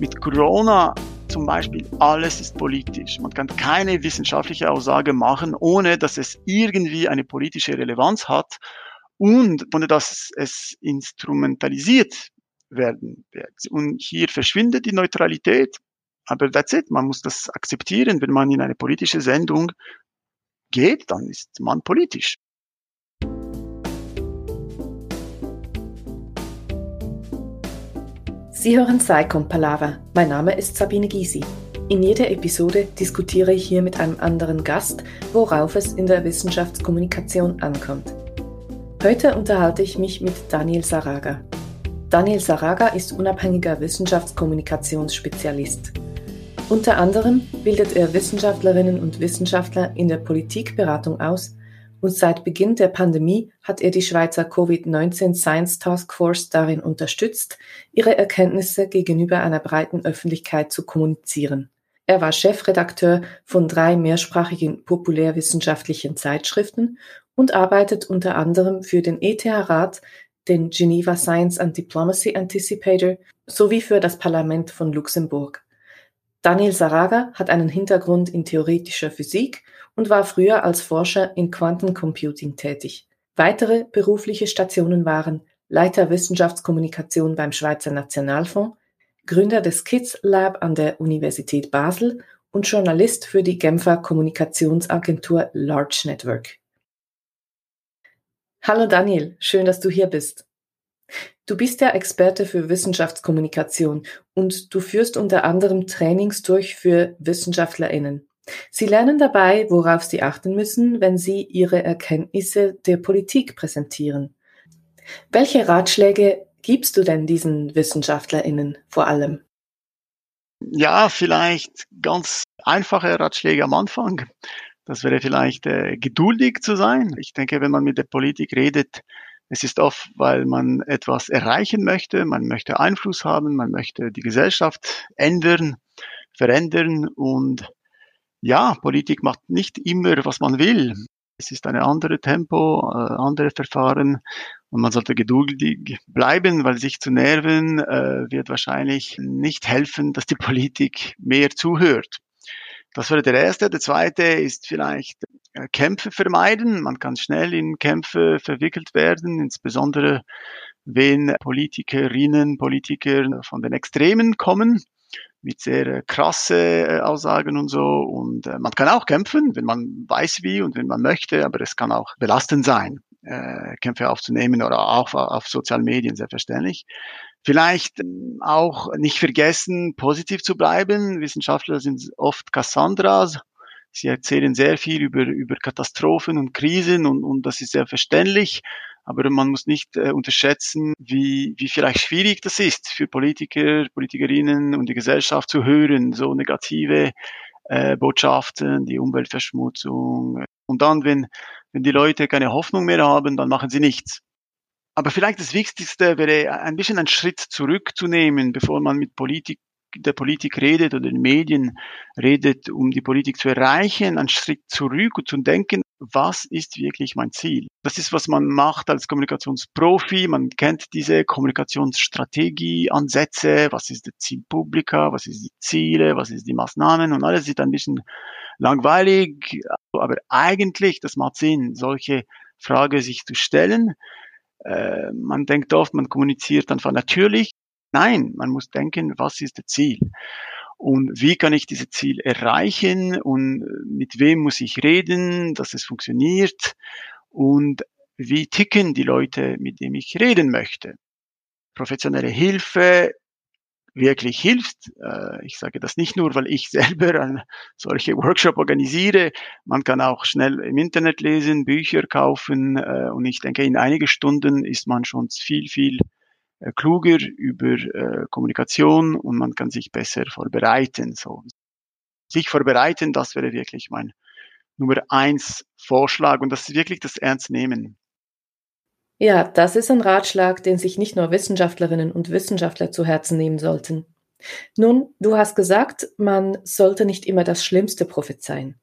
mit Corona zum Beispiel, alles ist politisch. Man kann keine wissenschaftliche Aussage machen, ohne dass es irgendwie eine politische Relevanz hat und ohne dass es instrumentalisiert werden wird. Und hier verschwindet die Neutralität. Aber that's it. Man muss das akzeptieren. Wenn man in eine politische Sendung geht, dann ist man politisch. Sie hören Psychom Palaver. Mein Name ist Sabine Gysi. In jeder Episode diskutiere ich hier mit einem anderen Gast, worauf es in der Wissenschaftskommunikation ankommt. Heute unterhalte ich mich mit Daniel Saraga. Daniel Saraga ist unabhängiger Wissenschaftskommunikationsspezialist. Unter anderem bildet er Wissenschaftlerinnen und Wissenschaftler in der Politikberatung aus und seit Beginn der Pandemie hat er die Schweizer Covid-19 Science Task Force darin unterstützt, ihre Erkenntnisse gegenüber einer breiten Öffentlichkeit zu kommunizieren. Er war Chefredakteur von drei mehrsprachigen populärwissenschaftlichen Zeitschriften und arbeitet unter anderem für den ETH-Rat, den Geneva Science and Diplomacy Anticipator sowie für das Parlament von Luxemburg. Daniel Saraga hat einen Hintergrund in theoretischer Physik und war früher als Forscher in Quantencomputing tätig. Weitere berufliche Stationen waren Leiter Wissenschaftskommunikation beim Schweizer Nationalfonds, Gründer des KIDS Lab an der Universität Basel und Journalist für die Genfer Kommunikationsagentur Large Network. Hallo Daniel, schön, dass du hier bist. Du bist ja Experte für Wissenschaftskommunikation und du führst unter anderem Trainings durch für Wissenschaftlerinnen. Sie lernen dabei, worauf sie achten müssen, wenn sie ihre Erkenntnisse der Politik präsentieren. Welche Ratschläge gibst du denn diesen Wissenschaftlerinnen vor allem? Ja, vielleicht ganz einfache Ratschläge am Anfang. Das wäre vielleicht äh, geduldig zu sein. Ich denke, wenn man mit der Politik redet, es ist oft, weil man etwas erreichen möchte, man möchte Einfluss haben, man möchte die Gesellschaft ändern, verändern und ja, Politik macht nicht immer, was man will. Es ist eine andere Tempo, äh, andere Verfahren und man sollte geduldig bleiben, weil sich zu nerven äh, wird wahrscheinlich nicht helfen, dass die Politik mehr zuhört. Das wäre der erste. Der zweite ist vielleicht Kämpfe vermeiden. Man kann schnell in Kämpfe verwickelt werden, insbesondere wenn Politikerinnen, Politiker von den Extremen kommen mit sehr äh, krasse äh, Aussagen und so. Und äh, man kann auch kämpfen, wenn man weiß wie und wenn man möchte, aber es kann auch belastend sein, Kämpfe aufzunehmen oder auch auf sozialen Medien, selbstverständlich. Vielleicht ähm, auch nicht vergessen, positiv zu bleiben. Wissenschaftler sind oft Cassandras. Sie erzählen sehr viel über, über Katastrophen und Krisen und, und das ist sehr verständlich. Aber man muss nicht äh, unterschätzen, wie, wie vielleicht schwierig das ist für Politiker, Politikerinnen und die Gesellschaft zu hören, so negative äh, Botschaften, die Umweltverschmutzung. Und dann, wenn, wenn die Leute keine Hoffnung mehr haben, dann machen sie nichts. Aber vielleicht das Wichtigste wäre, ein bisschen einen Schritt zurückzunehmen, bevor man mit Politik der Politik redet oder den Medien redet, um die Politik zu erreichen, einen Schritt zurück und zu denken, was ist wirklich mein Ziel? Das ist, was man macht als Kommunikationsprofi. Man kennt diese Kommunikationsstrategie, Ansätze, was ist der Zielpublika, was ist die Ziele, was ist die Maßnahmen und alles ist ein bisschen langweilig, aber eigentlich, das macht Sinn, solche Frage sich zu stellen. Äh, man denkt oft, man kommuniziert einfach natürlich, Nein, man muss denken, was ist das Ziel? Und wie kann ich dieses Ziel erreichen? Und mit wem muss ich reden, dass es funktioniert? Und wie ticken die Leute, mit denen ich reden möchte? Professionelle Hilfe wirklich hilft. Äh, ich sage das nicht nur, weil ich selber einen solche Workshop organisiere. Man kann auch schnell im Internet lesen, Bücher kaufen äh, und ich denke, in einige Stunden ist man schon viel, viel äh, kluger über äh, Kommunikation und man kann sich besser vorbereiten. So. Sich vorbereiten, das wäre wirklich mein Nummer eins Vorschlag und das ist wirklich das Ernst nehmen. Ja, das ist ein Ratschlag, den sich nicht nur Wissenschaftlerinnen und Wissenschaftler zu Herzen nehmen sollten. Nun, du hast gesagt, man sollte nicht immer das Schlimmste prophezeien.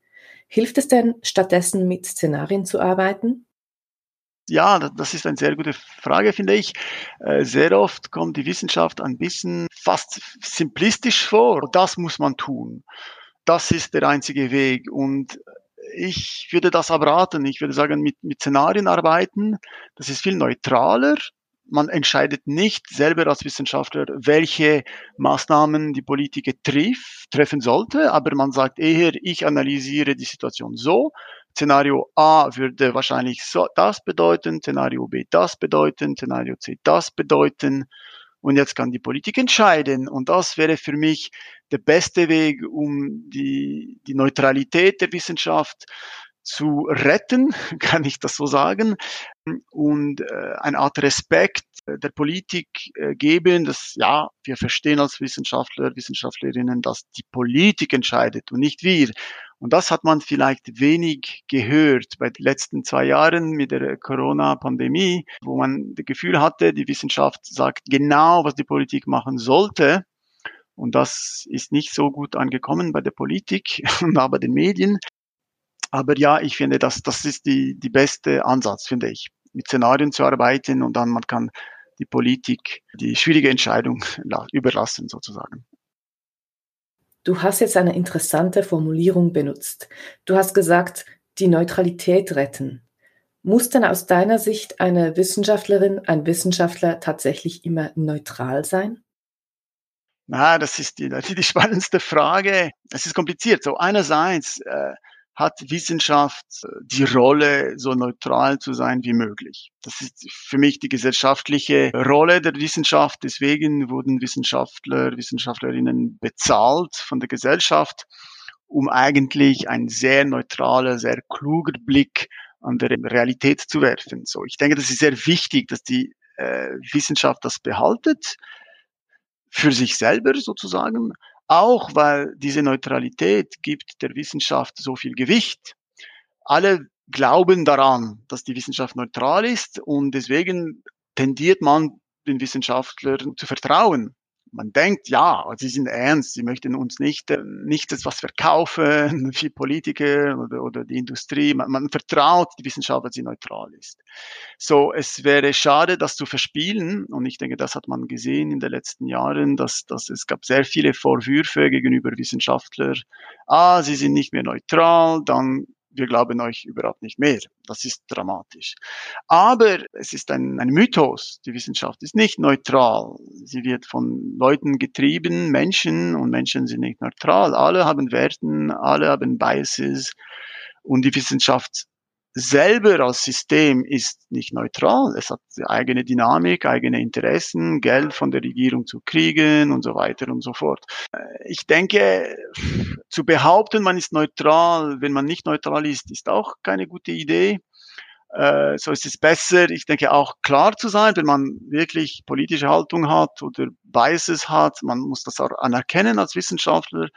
Hilft es denn, stattdessen mit Szenarien zu arbeiten? Ja, das ist eine sehr gute Frage, finde ich. Äh, sehr oft kommt die Wissenschaft ein bisschen fast simplistisch vor. Das muss man tun. Das ist der einzige Weg. Und ich würde das abraten. Ich würde sagen, mit, mit Szenarien arbeiten. Das ist viel neutraler. Man entscheidet nicht selber als Wissenschaftler, welche Maßnahmen die Politik trifft, treffen sollte, aber man sagt eher, ich analysiere die Situation so, Szenario A würde wahrscheinlich so, das bedeuten, Szenario B das bedeuten, Szenario C das bedeuten. Und jetzt kann die Politik entscheiden. Und das wäre für mich der beste Weg, um die, die Neutralität der Wissenschaft zu retten, kann ich das so sagen, und äh, eine Art Respekt der Politik äh, geben, dass ja, wir verstehen als Wissenschaftler, Wissenschaftlerinnen, dass die Politik entscheidet und nicht wir. Und das hat man vielleicht wenig gehört bei den letzten zwei Jahren mit der Corona-Pandemie, wo man das Gefühl hatte, die Wissenschaft sagt genau, was die Politik machen sollte. Und das ist nicht so gut angekommen bei der Politik und bei den Medien. Aber ja, ich finde, das, das ist die, die beste Ansatz, finde ich, mit Szenarien zu arbeiten und dann man kann die Politik die schwierige Entscheidung überlassen, sozusagen. Du hast jetzt eine interessante Formulierung benutzt. Du hast gesagt, die Neutralität retten. Muss denn aus deiner Sicht eine Wissenschaftlerin, ein Wissenschaftler tatsächlich immer neutral sein? Na, das ist die, die spannendste Frage. Es ist kompliziert. So einerseits äh, hat Wissenschaft äh, die Rolle, so neutral zu sein wie möglich. Das ist für mich die gesellschaftliche Rolle der Wissenschaft. Deswegen wurden Wissenschaftler, Wissenschaftlerinnen bezahlt von der Gesellschaft, um eigentlich ein sehr neutraler, sehr kluger Blick an der Realität zu werfen. So, ich denke, das ist sehr wichtig, dass die äh, Wissenschaft das behaltet für sich selber sozusagen, auch weil diese Neutralität gibt der Wissenschaft so viel Gewicht. Alle glauben daran, dass die Wissenschaft neutral ist und deswegen tendiert man den Wissenschaftlern zu vertrauen man denkt, ja, sie sind ernst, sie möchten uns nicht, äh, nicht etwas verkaufen wie Politiker oder, oder die Industrie. Man, man vertraut die Wissenschaft, dass sie neutral ist. So, es wäre schade, das zu verspielen. Und ich denke, das hat man gesehen in den letzten Jahren, dass, dass es gab sehr viele Vorwürfe gegenüber Wissenschaftlern. Ah, sie sind nicht mehr neutral, dann wir glauben euch überhaupt nicht mehr. Das ist dramatisch. Aber es ist ein, ein Mythos. Die Wissenschaft ist nicht neutral. Sie wird von Leuten getrieben, Menschen, und Menschen sind nicht neutral. Alle haben Werten, alle haben Biases. Und die Wissenschaft selber als System ist nicht neutral. Es hat eigene Dynamik, eigene Interessen, Geld von der Regierung zu kriegen und so weiter und so fort. Äh, ich denke, zu behaupten, man ist neutral, wenn man nicht neutral ist, ist auch keine gute Idee. Äh, so ist es besser, ich denke auch klar zu sein, wenn man wirklich politische Haltung hat oder Biases hat. Man muss das auch anerkennen als Wissenschaftler.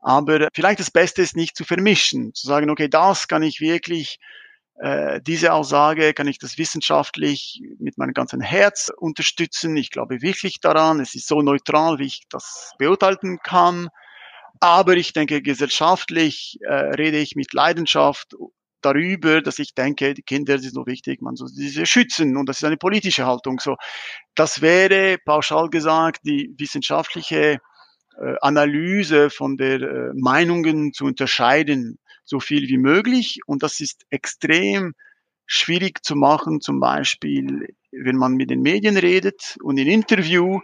Aber vielleicht das Beste ist nicht zu vermischen, zu sagen, okay, das kann ich wirklich äh, diese Aussage kann ich das wissenschaftlich mit meinem ganzen Herz unterstützen. Ich glaube wirklich daran. Es ist so neutral, wie ich das beurteilen kann. Aber ich denke, gesellschaftlich äh, rede ich mit Leidenschaft darüber, dass ich denke, die Kinder sind so wichtig, man soll sie schützen und das ist eine politische Haltung. So, das wäre pauschal gesagt die wissenschaftliche äh, Analyse von der äh, Meinungen zu unterscheiden so viel wie möglich. Und das ist extrem schwierig zu machen, zum Beispiel, wenn man mit den Medien redet und in Interview,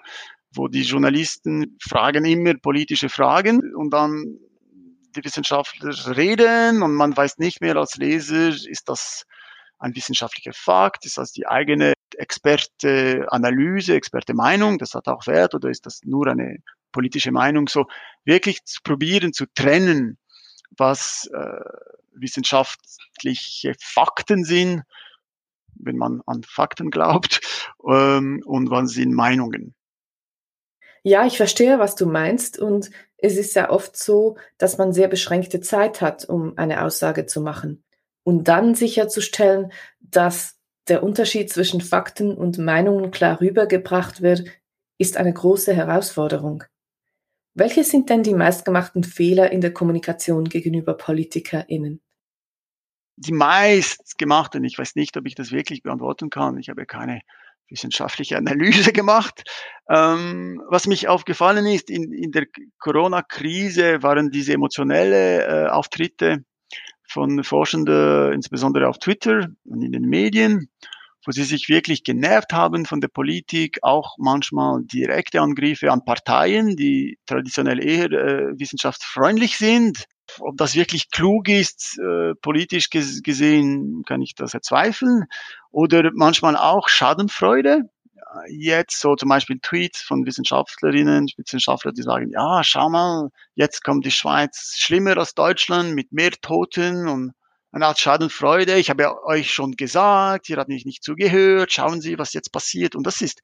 wo die Journalisten fragen immer politische Fragen und dann die Wissenschaftler reden und man weiß nicht mehr als Leser, ist das ein wissenschaftlicher Fakt, ist das die eigene Experte Analyse, Experte Meinung, das hat auch Wert oder ist das nur eine politische Meinung, so wirklich zu probieren zu trennen, was äh, wissenschaftliche Fakten sind, wenn man an Fakten glaubt, ähm, und was sind Meinungen. Ja, ich verstehe, was du meinst. Und es ist ja oft so, dass man sehr beschränkte Zeit hat, um eine Aussage zu machen. Und dann sicherzustellen, dass der Unterschied zwischen Fakten und Meinungen klar rübergebracht wird, ist eine große Herausforderung. Welche sind denn die meistgemachten Fehler in der Kommunikation gegenüber PolitikerInnen? die meist gemachten, ich weiß nicht, ob ich das wirklich beantworten kann, ich habe keine wissenschaftliche Analyse gemacht. Ähm, was mich aufgefallen ist, in, in der Corona-Krise waren diese emotionelle äh, Auftritte von Forschenden, insbesondere auf Twitter und in den Medien, wo sie sich wirklich genervt haben von der Politik, auch manchmal direkte Angriffe an Parteien, die traditionell eher äh, wissenschaftsfreundlich sind. Ob das wirklich klug ist, äh, politisch gesehen, kann ich das erzweifeln. Oder manchmal auch Schadenfreude. Jetzt so zum Beispiel Tweets von Wissenschaftlerinnen, Wissenschaftler, die sagen, ja, schau mal, jetzt kommt die Schweiz schlimmer als Deutschland mit mehr Toten und eine Art Schadenfreude. Ich habe ja euch schon gesagt, ihr habt mich nicht zugehört. Schauen Sie, was jetzt passiert. Und das ist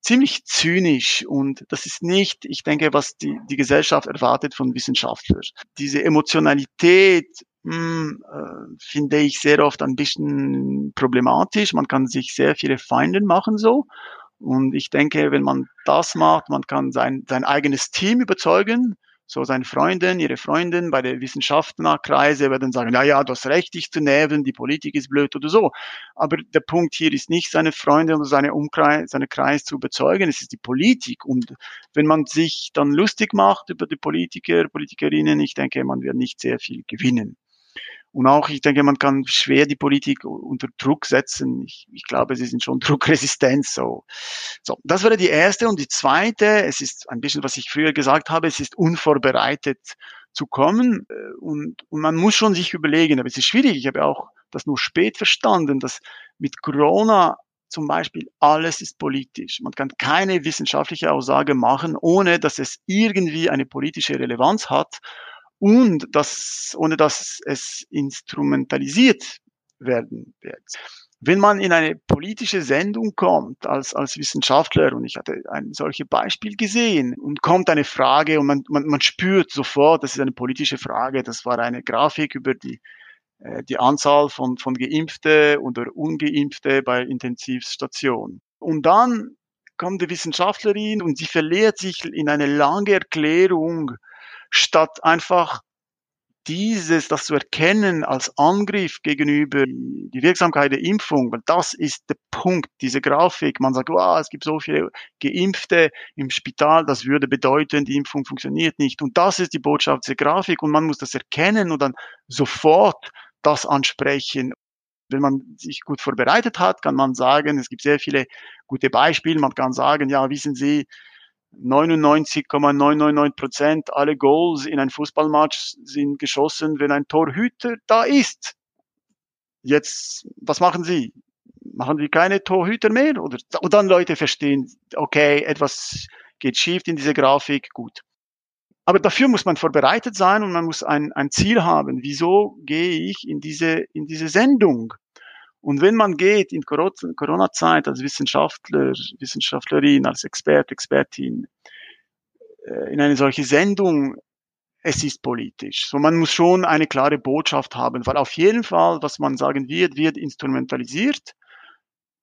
ziemlich zynisch und das ist nicht, ich denke, was die, die Gesellschaft erwartet von Wissenschaftlern. Diese Emotionalität mh, hm, äh, finde ich sehr oft ein bisschen problematisch. Man kann sich sehr viele Feinde machen so. Und ich denke, wenn man das macht, man kann sein, sein eigenes Team überzeugen, so seine Freundin, ihre Freundin bei der Wissenschaftlerkreise werden sagen, ja, ja, du hast recht, dich zu nerven, die Politik ist blöd oder so. Aber der Punkt hier ist nicht, seine Freunde oder seine Umkreis, seine Kreis zu überzeugen, es ist die Politik. Und wenn man sich dann lustig macht über die Politiker, Politikerinnen, ich denke, man wird nicht sehr viel gewinnen. Und auch, ich denke, man kann schwer die Politik unter Druck setzen. Ich, ich glaube, sie sind schon druckresistent. So. so, das wäre die erste. Und die zweite, es ist ein bisschen, was ich früher gesagt habe, es ist unvorbereitet zu kommen. Äh, und, und man muss schon sich überlegen, aber es ist schwierig. Ich habe auch das nur spät verstanden, dass mit Corona zum Beispiel alles ist politisch. Man kann keine wissenschaftliche Aussage machen, ohne dass es irgendwie eine politische Relevanz hat und das, ohne dass es instrumentalisiert werden wird. Wenn man in eine politische Sendung kommt als, als Wissenschaftler, und ich hatte ein solches Beispiel gesehen, und kommt eine Frage und man, man, man spürt sofort, das ist eine politische Frage, das war eine Grafik über die, äh, die Anzahl von, von Geimpfte oder Ungeimpfte bei Intensivstationen. Und dann kommt die Wissenschaftlerin und sie verliert sich in eine lange Erklärung statt einfach dieses, das zu erkennen als Angriff gegenüber die Wirksamkeit der Impfung, weil das ist der Punkt, diese Grafik. Man sagt, wow, es gibt so viele Geimpfte im Spital, das würde bedeuten, die Impfung funktioniert nicht. Und das ist die Botschaft der Grafik und man muss das erkennen und dann sofort das ansprechen. Wenn man sich gut vorbereitet hat, kann man sagen, es gibt sehr viele gute Beispiele. Man kann sagen, ja, wissen Sie, 99,999 Prozent alle Goals in einem Fußballmatch sind geschossen, wenn ein Torhüter da ist. Jetzt, was machen Sie? Machen Sie keine Torhüter mehr? Oder, und dann Leute verstehen, okay, etwas geht schief in dieser Grafik, gut. Aber dafür muss man vorbereitet sein und man muss ein, ein Ziel haben. Wieso gehe ich in diese, in diese Sendung? Und wenn man geht in Corona-Zeit als Wissenschaftler, Wissenschaftlerin, als Expert, Expertin äh, in eine solche Sendung, es ist politisch. So, man muss schon eine klare Botschaft haben, weil auf jeden Fall, was man sagen wird, wird instrumentalisiert.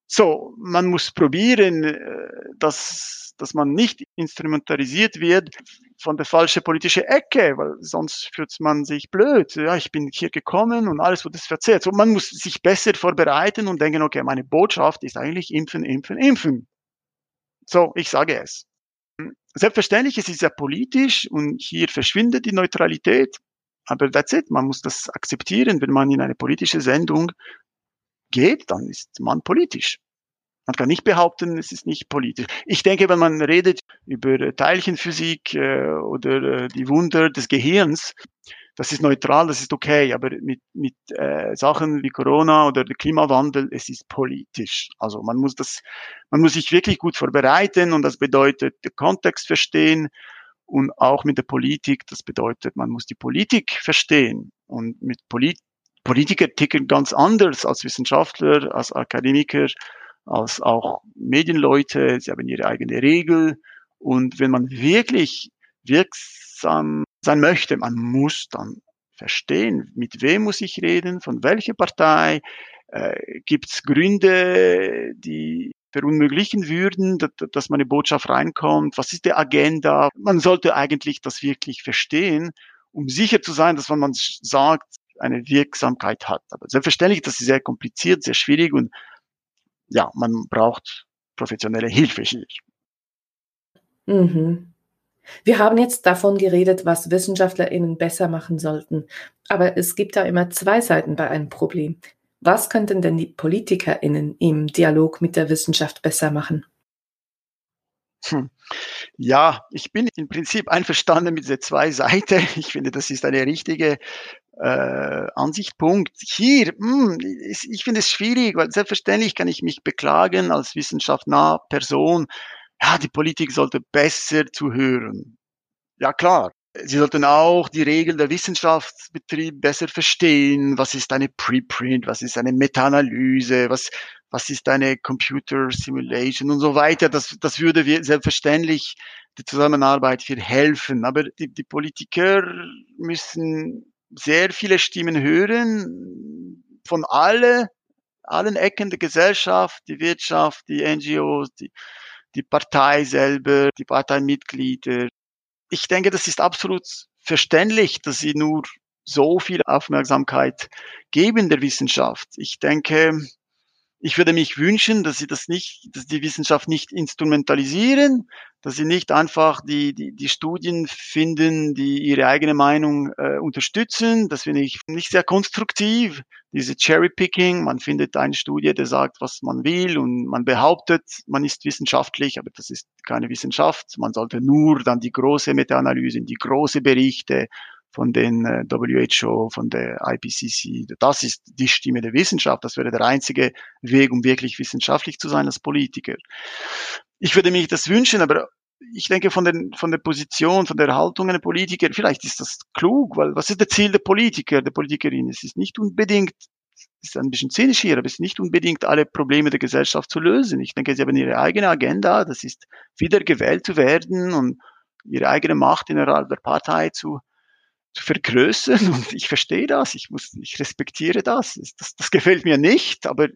So, man muss probieren, äh, dass, dass man nicht instrumentalisiert wird von der falschen politischen Ecke, weil sonst fühlt man sich blöd. Ja, ich bin hier gekommen und alles wurde verzehrt. So, man muss sich besser vorbereiten und denken, okay, meine Botschaft ist eigentlich impfen, impfen, impfen. So, ich sage es. Selbstverständlich, es ist ja politisch und hier verschwindet die Neutralität. Aber that's it. Man muss das akzeptieren. Wenn man in eine politische Sendung geht, dann ist man politisch. Man kann nicht behaupten, es ist nicht politisch. Ich denke, wenn man redet über Teilchenphysik äh, oder äh, die Wunder des Gehirns, das ist neutral, das ist okay, aber mit, mit äh, Sachen wie Corona oder der Klimawandel, es ist politisch. Also man muss das, man muss sich wirklich gut vorbereiten und das bedeutet den Kontext verstehen und auch mit der Politik, das bedeutet, man muss die Politik verstehen und mit Polit Politiker ticken ganz anders als Wissenschaftler, als Akademiker als auch Medienleute. Sie haben ihre eigene Regel. Und wenn man wirklich wirksam sein möchte, man muss dann verstehen, mit wem muss ich reden, von welcher Partei, äh, gibt es Gründe, die verunmöglichen würden, dass, dass meine Botschaft reinkommt, was ist die Agenda. Man sollte eigentlich das wirklich verstehen, um sicher zu sein, dass wenn man sagt, eine Wirksamkeit hat. Aber selbstverständlich, das ist sehr kompliziert, sehr schwierig und ja, man braucht professionelle Hilfe hier. Mhm. Wir haben jetzt davon geredet, was WissenschaftlerInnen besser machen sollten. Aber es gibt da immer zwei Seiten bei einem Problem. Was könnten denn die PolitikerInnen im Dialog mit der Wissenschaft besser machen? Hm. Ja, ich bin im Prinzip einverstanden mit der zwei Seiten. Ich finde, das ist eine richtige äh, Ansichtspunkt. Hier, mh, hm, ich finde es schwierig, weil selbstverständlich kann ich mich beklagen als wissenschaftnahe Person. Ja, die Politik sollte besser zuhören. Ja, klar. Sie sollten auch die Regeln der Wissenschaftsbetrieb besser verstehen. Was ist eine Preprint? Was ist eine Meta-Analyse? Was, was ist eine Computer Simulation und so weiter. Das, das würde wir selbstverständlich die Zusammenarbeit viel helfen. Aber die, die Politiker müssen sehr viele Stimmen hören von alle, allen Ecken der Gesellschaft, die Wirtschaft, die NGOs, die, die Partei selber, die Parteimitglieder. Ich denke, das ist absolut verständlich, dass sie nur so viel Aufmerksamkeit geben der Wissenschaft. Ich denke, ich würde mich wünschen, dass sie das nicht, dass die Wissenschaft nicht instrumentalisieren, dass sie nicht einfach die, die, die Studien finden, die ihre eigene Meinung äh, unterstützen. Das finde ich nicht sehr konstruktiv. Diese Cherry-Picking, man findet eine Studie, die sagt, was man will und man behauptet, man ist wissenschaftlich, aber das ist keine Wissenschaft. Man sollte nur dann die große Meta-Analyse, die große Berichte von den äh, WHO, von der IPCC. Das ist die Stimme der Wissenschaft. Das wäre der einzige Weg, um wirklich wissenschaftlich zu sein als Politiker. Ich würde mich das wünschen, aber ich denke von, den, von der Position, von der Haltung einer Politiker, vielleicht ist das klug, weil was ist das Ziel der Politiker, der Politikerin? Es ist nicht unbedingt, es ist ein bisschen zynisch hier, aber es ist nicht unbedingt alle Probleme der Gesellschaft zu lösen. Ich denke, sie haben ihre eigene Agenda, das ist wieder gewählt zu werden und ihre eigene Macht innerhalb der Partei zu vergrößern und ich verstehe das, ich muss, ich respektiere das. das. Das gefällt mir nicht, aber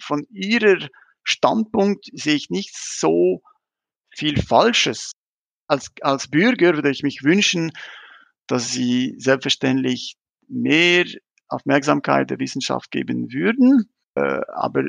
von ihrer Standpunkt sehe ich nicht so viel Falsches. Als, als Bürger würde ich mich wünschen, dass sie selbstverständlich mehr Aufmerksamkeit der Wissenschaft geben würden. Äh, aber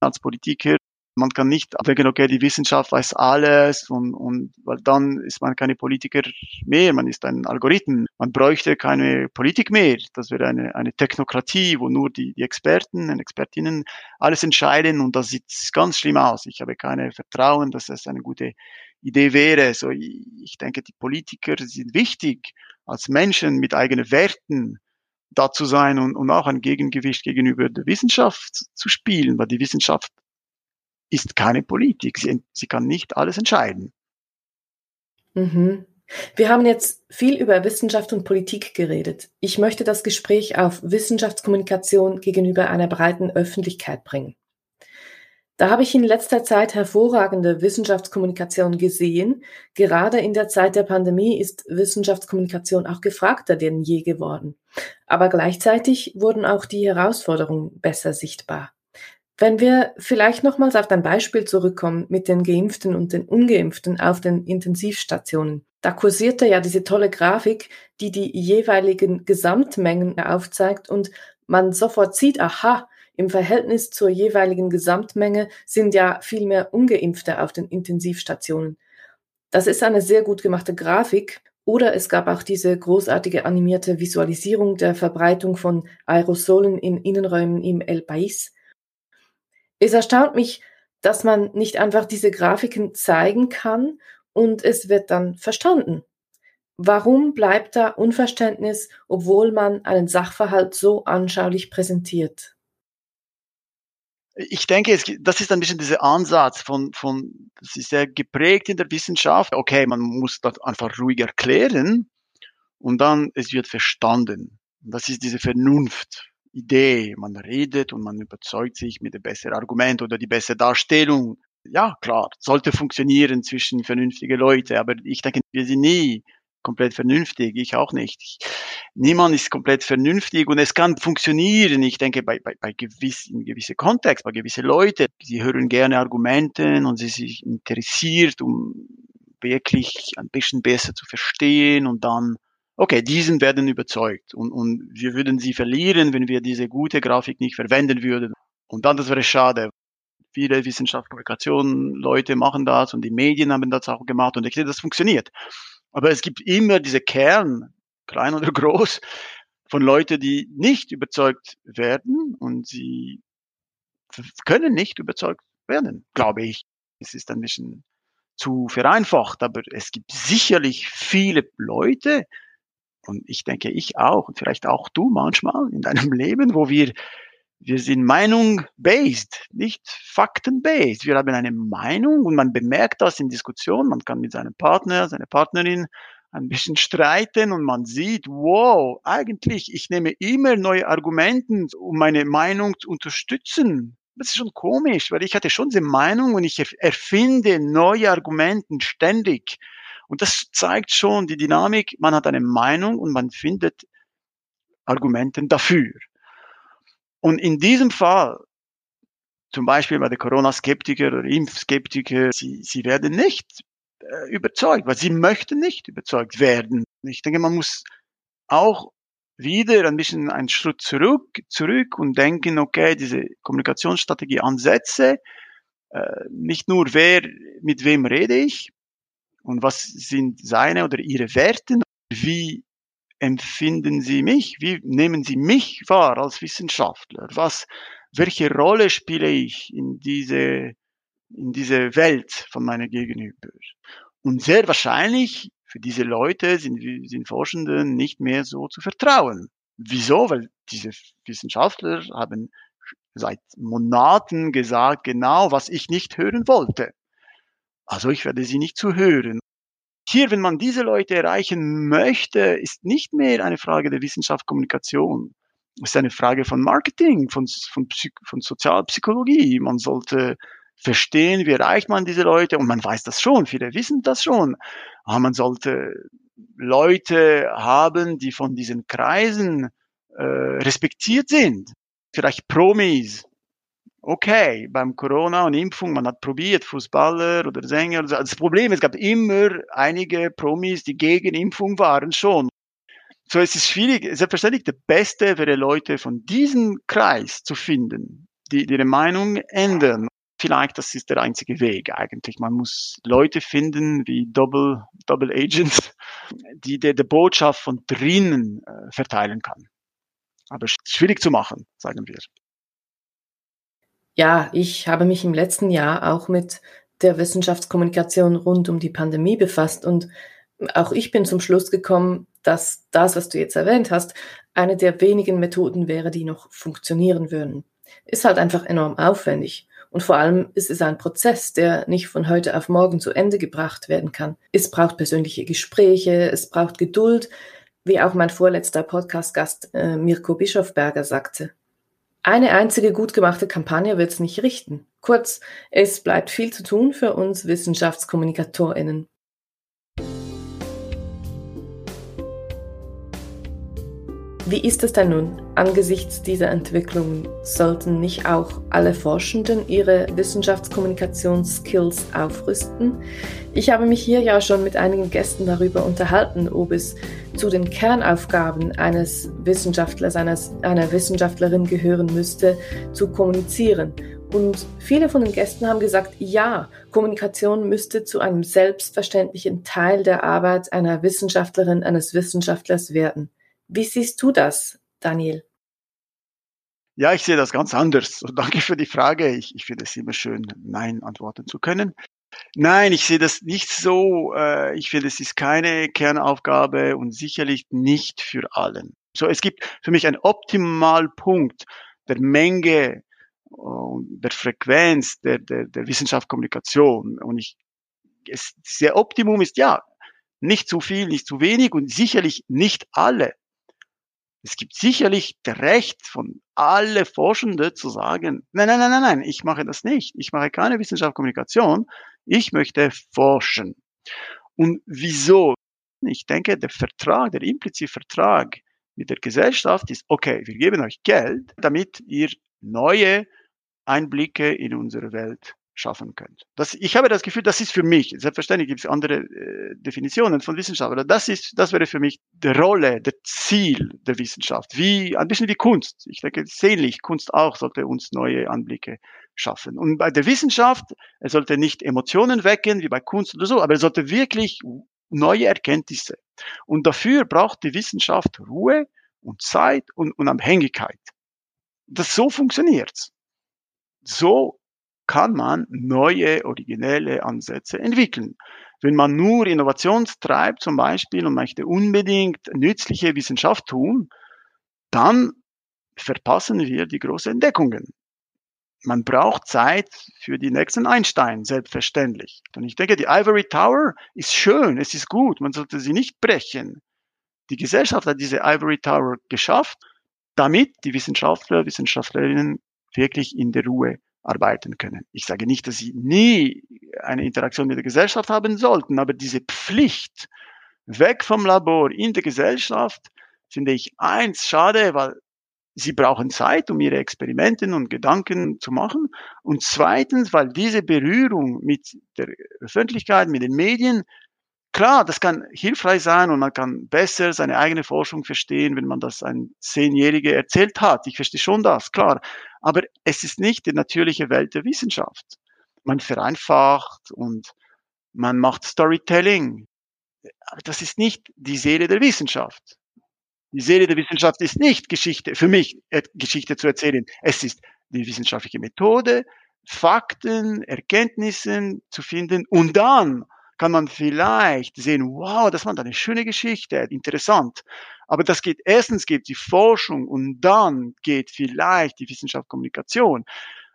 als Politiker man kann nicht denken, okay, die Wissenschaft weiß alles und, und weil dann ist man keine Politiker mehr, man ist ein Algorithmen. Man bräuchte keine Politik mehr. Das wäre eine, eine Technokratie, wo nur die, die Experten und Expertinnen alles entscheiden und das sieht ganz schlimm aus. Ich habe keine Vertrauen, dass das eine gute Idee wäre. So, ich denke, die Politiker sind wichtig als Menschen mit eigenen Werten da zu sein und, und auch ein Gegengewicht gegenüber der Wissenschaft zu spielen, weil die Wissenschaft ist keine Politik. Sie, sie kann nicht alles entscheiden. Mhm. Wir haben jetzt viel über Wissenschaft und Politik geredet. Ich möchte das Gespräch auf Wissenschaftskommunikation gegenüber einer breiten Öffentlichkeit bringen. Da habe ich in letzter Zeit hervorragende Wissenschaftskommunikation gesehen. Gerade in der Zeit der Pandemie ist Wissenschaftskommunikation auch gefragter denn je geworden. Aber gleichzeitig wurden auch die Herausforderungen besser sichtbar. Wenn wir vielleicht nochmals auf dein Beispiel zurückkommen mit den Geimpften und den Ungeimpften auf den Intensivstationen. Da kursierte ja diese tolle Grafik, die die jeweiligen Gesamtmengen aufzeigt und man sofort sieht, aha, im Verhältnis zur jeweiligen Gesamtmenge sind ja viel mehr Ungeimpfte auf den Intensivstationen. Das ist eine sehr gut gemachte Grafik. Oder es gab auch diese großartige animierte Visualisierung der Verbreitung von Aerosolen in Innenräumen im El País. Es erstaunt mich, dass man nicht einfach diese Grafiken zeigen kann und es wird dann verstanden. Warum bleibt da Unverständnis, obwohl man einen Sachverhalt so anschaulich präsentiert? Ich denke, es, das ist ein bisschen dieser Ansatz von, von, das ist sehr geprägt in der Wissenschaft. Okay, man muss das einfach ruhig erklären und dann es wird verstanden. Das ist diese Vernunft. Idee. Man redet und man überzeugt sich mit dem besseren Argument oder die bessere Darstellung. Ja, klar, sollte funktionieren zwischen vernünftige Leute, aber ich denke, wir sind nie komplett vernünftig, ich auch nicht. Ich, niemand ist komplett vernünftig und es kann funktionieren. Ich denke, bei, bei, bei gewissen, gewisse Kontext, bei gewisse Leute, sie hören gerne Argumente und sie sich interessiert, um wirklich ein bisschen besser zu verstehen und dann okay, diesen werden überzeugt und, und wir würden sie verlieren, wenn wir diese gute Grafik nicht verwenden würden. Und dann, das wäre schade. Viele Wissenschaftskommunikationen, Leute machen das und die Medien haben das auch gemacht und ich sehe, das funktioniert. Aber es gibt immer diese Kern, klein oder groß, von Leuten, die nicht überzeugt werden und sie können nicht überzeugt werden, glaube ich. Es ist ein bisschen zu vereinfacht, aber es gibt sicherlich viele Leute, und ich denke ich auch, und vielleicht auch du manchmal in deinem Leben, wo wir, wir sind Meinung-based, nicht Fakten-based. Wir haben eine Meinung und man bemerkt das in Diskussionen, man kann mit seinem Partner, seiner Partnerin ein bisschen streiten und man sieht, wow, eigentlich, ich nehme immer neue Argumenten, um meine Meinung zu unterstützen. Das ist schon komisch, weil ich hatte schon diese Meinung und ich erfinde neue Argumenten ständig. Und das zeigt schon die Dynamik. Man hat eine Meinung und man findet Argumenten dafür. Und in diesem Fall, zum Beispiel bei der Corona-Skeptiker oder Impfskeptiker, sie, sie werden nicht äh, überzeugt, weil sie möchten nicht überzeugt werden. Ich denke, man muss auch wieder ein bisschen einen Schritt zurück, zurück und denken, okay, diese Kommunikationsstrategie Ansätze, äh, nicht nur wer, mit wem rede ich und was sind seine oder ihre Werte, wie empfinden sie mich, wie nehmen sie mich wahr als Wissenschaftler, was, welche Rolle spiele ich in diese, in diese Welt von meiner Gegenüber. Und sehr wahrscheinlich für diese Leute sind, sind Forschenden nicht mehr so zu vertrauen. Wieso? Weil diese Wissenschaftler haben seit Monaten gesagt, genau, was ich nicht hören wollte. Also ich werde sie nicht zu hören. Hier, wenn man diese Leute erreichen möchte, ist nicht mehr eine Frage der Wissenschaft, Kommunikation. Es ist eine Frage von Marketing, von, von, von Sozialpsychologie. Man sollte verstehen, wie erreicht man diese Leute und man weiß das schon, viele wissen das schon. Aber man sollte Leute haben, die von diesen Kreisen äh, respektiert sind. Vielleicht Promis. Okay, beim Corona und Impfung, man hat probiert, Fußballer oder Sänger. Oder so. Das Problem, es gab immer einige Promis, die gegen Impfung waren schon. So es ist schwierig, selbstverständlich der Beste wäre Leute von diesem Kreis zu finden, die, die ihre Meinung ändern vielleicht, das ist der einzige Weg eigentlich. Man muss Leute finden wie Double, Double Agents, die der, der Botschaft von drinnen äh, verteilen kann. Aber schwierig zu machen, sagen wir. Ja, ich habe mich im letzten Jahr auch mit der Wissenschaftskommunikation rund um die Pandemie befasst und auch ich bin zum Schluss gekommen, dass das, was du jetzt erwähnt hast, eine der wenigen Methoden wäre, die noch funktionieren würden. Ist halt einfach enorm aufwendig. Und vor allem ist es ein Prozess, der nicht von heute auf morgen zu Ende gebracht werden kann. Es braucht persönliche Gespräche, es braucht Geduld, wie auch mein vorletzter Podcast-Gast äh, Mirko Bischofberger sagte. Eine einzige gut gemachte Kampagne wird es nicht richten. Kurz, es bleibt viel zu tun für uns Wissenschaftskommunikatorinnen. Wie ist es denn nun? Angesichts dieser Entwicklungen sollten nicht auch alle Forschenden ihre Wissenschaftskommunikationsskills aufrüsten? Ich habe mich hier ja schon mit einigen Gästen darüber unterhalten, ob es zu den Kernaufgaben eines Wissenschaftlers, eines, einer Wissenschaftlerin gehören müsste, zu kommunizieren. Und viele von den Gästen haben gesagt, ja, Kommunikation müsste zu einem selbstverständlichen Teil der Arbeit einer Wissenschaftlerin, eines Wissenschaftlers werden. Wie siehst du das, Daniel? Ja, ich sehe das ganz anders. Und danke für die Frage. Ich, ich finde es immer schön, Nein antworten zu können. Nein, ich sehe das nicht so. Äh, ich finde, es ist keine Kernaufgabe und sicherlich nicht für allen. So, es gibt für mich einen Optimalpunkt der Menge und der Frequenz der, der, der Wissenschaftskommunikation. Und ich, es, der Optimum ist ja nicht zu viel, nicht zu wenig und sicherlich nicht alle. Es gibt sicherlich das Recht von alle Forschende zu sagen, nein, nein, nein, nein, nein, ich mache das nicht. Ich mache keine Wissenschaftskommunikation. Ich möchte forschen. Und wieso? Ich denke, der Vertrag, der implizite Vertrag mit der Gesellschaft ist, okay, wir geben euch Geld, damit ihr neue Einblicke in unsere Welt schaffen könnt. Das, ich habe das Gefühl, das ist für mich, selbstverständlich gibt es andere äh, Definitionen von Wissenschaft, aber das ist, das wäre für mich die Rolle, der Ziel der Wissenschaft, wie, ein bisschen wie Kunst. Ich denke, sehnlich, Kunst auch sollte uns neue Anblicke schaffen. Und bei der Wissenschaft, er sollte nicht Emotionen wecken, wie bei Kunst oder so, aber er sollte wirklich neue Erkenntnisse. Und dafür braucht die Wissenschaft Ruhe und Zeit und Unabhängigkeit. Das so funktioniert's. So kann man neue, originelle Ansätze entwickeln. Wenn man nur Innovation treibt zum Beispiel und möchte unbedingt nützliche Wissenschaft tun, dann verpassen wir die großen Entdeckungen. Man braucht Zeit für die nächsten Einstein, selbstverständlich. Und ich denke, die Ivory Tower ist schön, es ist gut, man sollte sie nicht brechen. Die Gesellschaft hat diese Ivory Tower geschafft, damit die Wissenschaftler, Wissenschaftlerinnen wirklich in der Ruhe arbeiten können. Ich sage nicht, dass sie nie eine Interaktion mit der Gesellschaft haben sollten, aber diese Pflicht weg vom Labor in der Gesellschaft finde ich eins schade, weil sie brauchen Zeit, um ihre Experimente und Gedanken zu machen. Und zweitens, weil diese Berührung mit der Öffentlichkeit, mit den Medien Klar, das kann hilfreich sein und man kann besser seine eigene Forschung verstehen, wenn man das ein Zehnjähriger erzählt hat. Ich verstehe schon das, klar. Aber es ist nicht die natürliche Welt der Wissenschaft. Man vereinfacht und man macht Storytelling. Aber das ist nicht die Seele der Wissenschaft. Die Seele der Wissenschaft ist nicht Geschichte, für mich äh, Geschichte zu erzählen. Es ist die wissenschaftliche Methode, Fakten, Erkenntnissen zu finden und dann kann man vielleicht sehen, wow, das war eine schöne Geschichte, interessant. Aber das geht, erstens geht die Forschung und dann geht vielleicht die Wissenschaftskommunikation.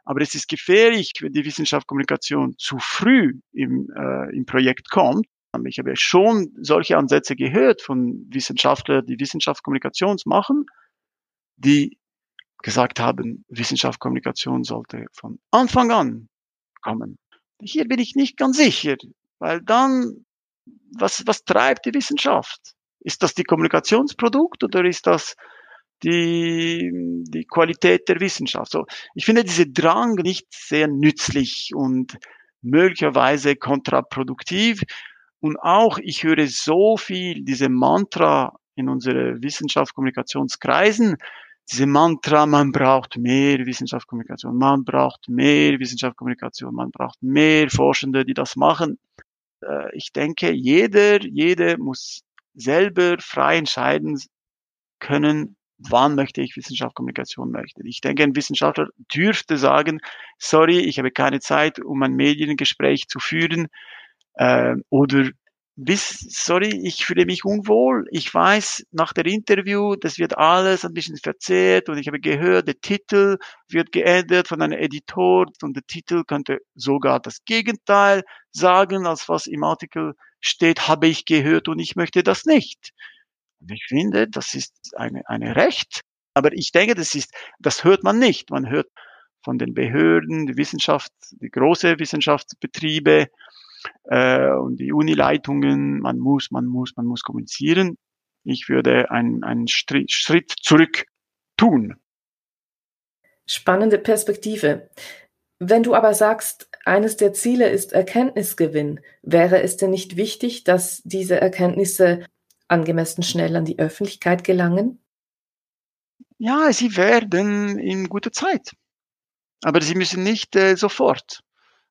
Aber es ist gefährlich, wenn die Wissenschaftskommunikation zu früh im, äh, im Projekt kommt. Ich habe schon solche Ansätze gehört von Wissenschaftlern, die Wissenschaftskommunikation machen, die gesagt haben, Wissenschaftskommunikation sollte von Anfang an kommen. Hier bin ich nicht ganz sicher. Weil dann, was, was treibt die Wissenschaft? Ist das die Kommunikationsprodukt oder ist das die, die Qualität der Wissenschaft? So, ich finde diese Drang nicht sehr nützlich und möglicherweise kontraproduktiv. Und auch, ich höre so viel diese Mantra in unsere Wissenschaftskommunikationskreisen, diese Mantra, man braucht mehr Wissenschaftskommunikation, man braucht mehr Wissenschaftskommunikation, man braucht mehr Forschende, die das machen äh, ich denke, jeder, jede muss selber frei entscheiden können, wann möchte ich Wissenschaft, Kommunikation möchte. Ich denke, ein Wissenschaftler dürfte sagen, sorry, ich habe keine Zeit, um ein Mediengespräch zu führen, äh, oder bis, sorry, ich fühle mich unwohl. Ich weiß nach der Interview, das wird alles ein bisschen verzerrt und ich habe gehört, der Titel wird geändert von einem Editor und der Titel könnte sogar das Gegenteil sagen, als was im Artikel steht, habe ich gehört und ich möchte das nicht. Und ich finde, das ist eine, eine Recht. Aber ich denke, das ist, das hört man nicht. Man hört von den Behörden, die Wissenschaft, die große Wissenschaftsbetriebe, äh, und die Unileitungen, man muss, man muss, man muss kommunizieren. Ich würde einen, einen Schritt zurück tun. Spannende Perspektive. Wenn du aber sagst, eines der Ziele ist Erkenntnisgewinn, wäre es denn nicht wichtig, dass diese Erkenntnisse angemessen schnell an die Öffentlichkeit gelangen? Ja, sie werden in guter Zeit. Aber sie müssen nicht äh, sofort.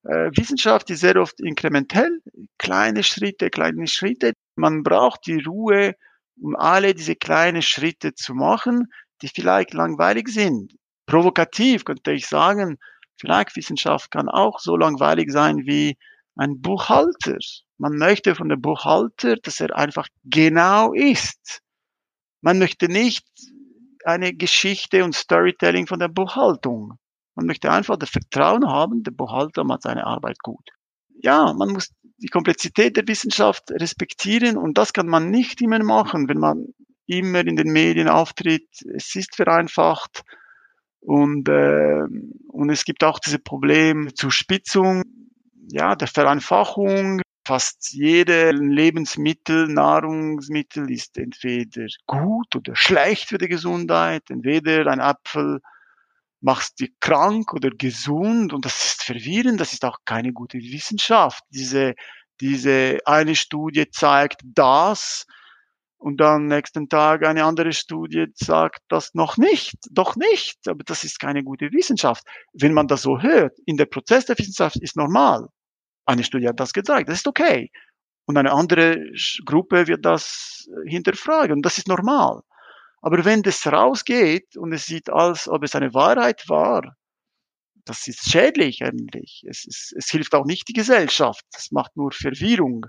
Äh, Wissenschaft ist sehr oft inkrementell, kleine Schritte, kleine Schritte. Man braucht die Ruhe, um alle diese kleinen Schritte zu machen, die vielleicht langweilig sind. Provokativ könnte ich sagen, vielleicht Wissenschaft kann auch so langweilig sein wie ein Buchhalter. Man möchte von dem Buchhalter, dass er einfach genau ist. Man möchte nicht eine Geschichte und Storytelling von der Buchhaltung. Man möchte einfach das Vertrauen haben, der Buchhalter macht seine Arbeit gut. Ja, man muss die Komplexität der Wissenschaft respektieren und das kann man nicht immer machen, wenn man immer in den Medien auftritt. Es ist vereinfacht und, äh, und es gibt auch diese Problem zur Spitzung, ja, der Vereinfachung. Fast jede Lebensmittel, Nahrungsmittel ist entweder gut oder schlecht für die Gesundheit. Entweder ein Apfel machst dich krank oder gesund und das ist verwirrend, das ist auch keine gute Wissenschaft. Diese, diese eine Studie zeigt das und dann nächsten Tag eine andere Studie sagt das noch nicht, doch nicht, aber das ist keine gute Wissenschaft. Wenn man das so hört, in der Prozess der Wissenschaft ist normal. Eine Studie hat das gezeigt, das ist okay. Und eine andere Gruppe wird das hinterfragen, und das ist normal. Aber wenn das rausgeht und es sieht als ob es eine Wahrheit war, das ist schädlich eigentlich. Es, es, es hilft auch nicht die Gesellschaft. Das macht nur Verwirrung.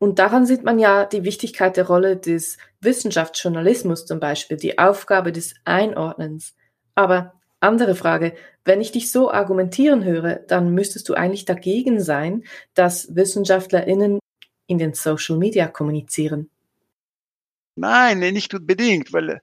Und daran sieht man ja die Wichtigkeit der Rolle des Wissenschaftsjournalismus zum Beispiel, die Aufgabe des Einordnens. Aber andere Frage, wenn ich dich so argumentieren höre, dann müsstest du eigentlich dagegen sein, dass Wissenschaftlerinnen in den Social Media kommunizieren. Nein, nicht unbedingt, weil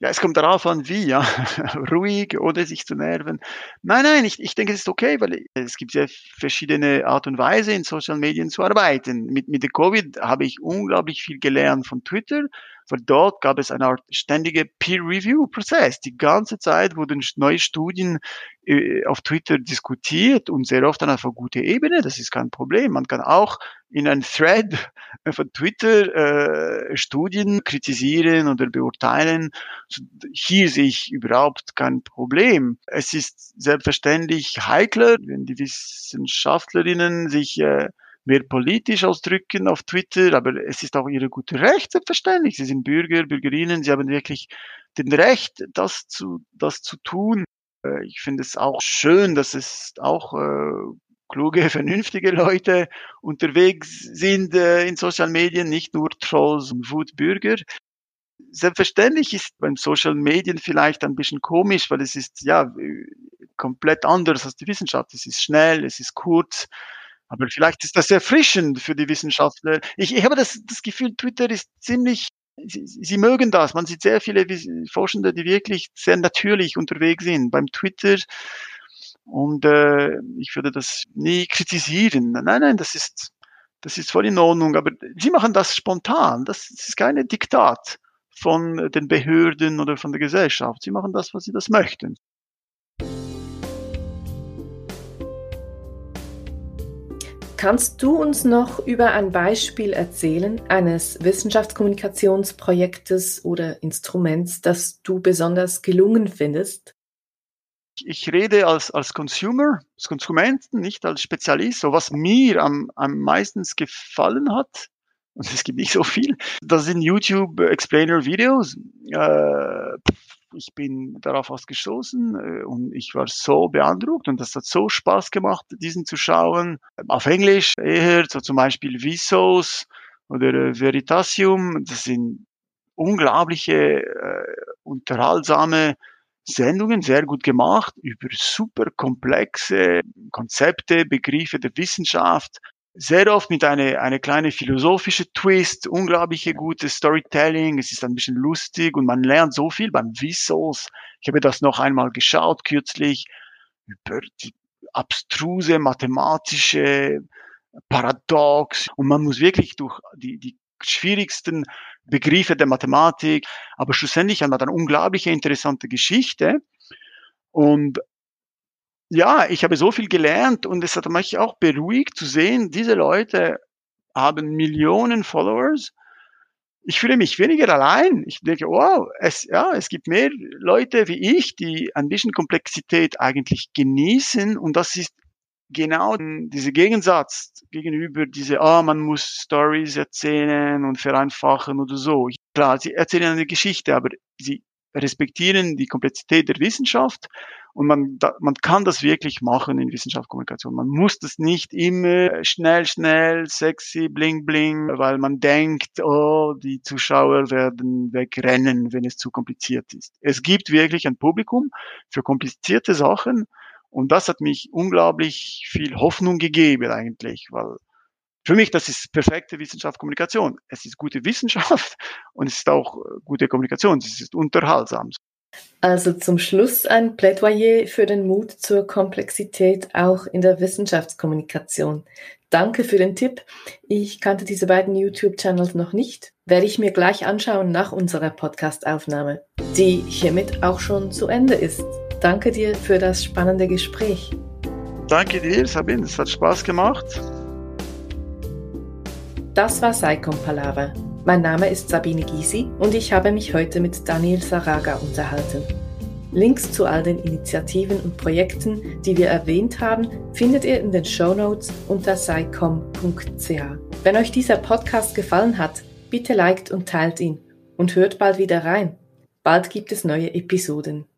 ja, es kommt darauf an, wie, ja. Ruhig, ohne sich zu nerven. Nein, nein, ich, ich denke, es ist okay, weil es gibt sehr verschiedene Art und Weise, in Social Medien zu arbeiten. Mit, mit der Covid habe ich unglaublich viel gelernt von Twitter, weil dort gab es eine Art ständige Peer-Review-Prozess. Die ganze Zeit wurden neue Studien äh, auf Twitter diskutiert und sehr oft dann auf einer guten Ebene. Das ist kein Problem. Man kann auch in einem Thread von Twitter äh, Studien kritisieren oder beurteilen. Hier sehe ich überhaupt kein Problem. Es ist selbstverständlich heikler, wenn die Wissenschaftlerinnen sich äh, mehr politisch ausdrücken auf Twitter, aber es ist auch ihre gute Recht, selbstverständlich. Sie sind Bürger, Bürgerinnen, sie haben wirklich den Recht, das zu, das zu tun. Äh, ich finde es auch schön, dass es auch äh, kluge, vernünftige Leute unterwegs sind äh, in Social Medien, nicht nur Trolls und Wutbürger. Selbstverständlich ist beim Social Medien vielleicht ein bisschen komisch, weil es ist ja komplett anders als die Wissenschaft. Es ist schnell, es ist kurz, aber vielleicht ist das erfrischend für die Wissenschaftler. Ich, ich habe das, das Gefühl, Twitter ist ziemlich, sie, sie mögen das. Man sieht sehr viele Forschende, die wirklich sehr natürlich unterwegs sind beim Twitter. Und äh, ich würde das nie kritisieren. Nein, nein, das ist, das ist voll in Ordnung. Aber sie machen das spontan. Das ist keine Diktat von den Behörden oder von der Gesellschaft. Sie machen das, was sie das möchten. Kannst du uns noch über ein Beispiel erzählen eines Wissenschaftskommunikationsprojektes oder Instruments, das du besonders gelungen findest? Ich rede als, als Consumer, als Konsumenten, nicht als Spezialist. So was mir am, am meisten gefallen hat, und es gibt nicht so viel, das sind YouTube Explainer Videos. Äh, ich bin darauf ausgestoßen äh, und ich war so beeindruckt und das hat so Spaß gemacht, diesen zu schauen. Auf Englisch eher, so zum Beispiel Visos oder äh, Veritasium, das sind unglaubliche, äh, unterhaltsame Sendungen, sehr gut gemacht, über super komplexe Konzepte, Begriffe der Wissenschaft, sehr oft mit einer eine kleine philosophische Twist, unglaubliche gute Storytelling, es ist ein bisschen lustig und man lernt so viel beim Visuals. Ich habe das noch einmal geschaut kürzlich. Über die abstruse mathematische Paradox. Und man muss wirklich durch die, die schwierigsten Begriffe der Mathematik, aber schlussendlich hat man eine unglaubliche interessante Geschichte. Und ja, ich habe so viel gelernt und es hat mich auch beruhigt zu sehen, diese Leute haben Millionen Followers. Ich fühle mich weniger allein. Ich denke, wow, es, ja, es gibt mehr Leute wie ich, die ein bisschen Komplexität eigentlich genießen und das ist genau dieser Gegensatz gegenüber diese, ah, man muss Stories erzählen und vereinfachen oder so. Klar, sie erzählen eine Geschichte, aber sie respektieren die Komplexität der Wissenschaft und man, da, man kann das wirklich machen in Wissenschaftskommunikation. Man muss das nicht immer schnell, schnell, sexy, bling, bling, weil man denkt, oh, die Zuschauer werden wegrennen, wenn es zu kompliziert ist. Es gibt wirklich ein Publikum für komplizierte Sachen und das hat mich unglaublich viel Hoffnung gegeben eigentlich, weil für mich, das ist perfekte Wissenschaftskommunikation. Es ist gute Wissenschaft und es ist auch gute Kommunikation. Es ist unterhaltsam. Also zum Schluss ein Plädoyer für den Mut zur Komplexität auch in der Wissenschaftskommunikation. Danke für den Tipp. Ich kannte diese beiden YouTube-Channels noch nicht. Werde ich mir gleich anschauen nach unserer Podcast-Aufnahme, die hiermit auch schon zu Ende ist. Danke dir für das spannende Gespräch. Danke dir, Sabine. Es hat Spaß gemacht. Das war Saicom Palaver. Mein Name ist Sabine Gysi und ich habe mich heute mit Daniel Saraga unterhalten. Links zu all den Initiativen und Projekten, die wir erwähnt haben, findet ihr in den Show Notes unter saicom.ch. Wenn euch dieser Podcast gefallen hat, bitte liked und teilt ihn und hört bald wieder rein. Bald gibt es neue Episoden.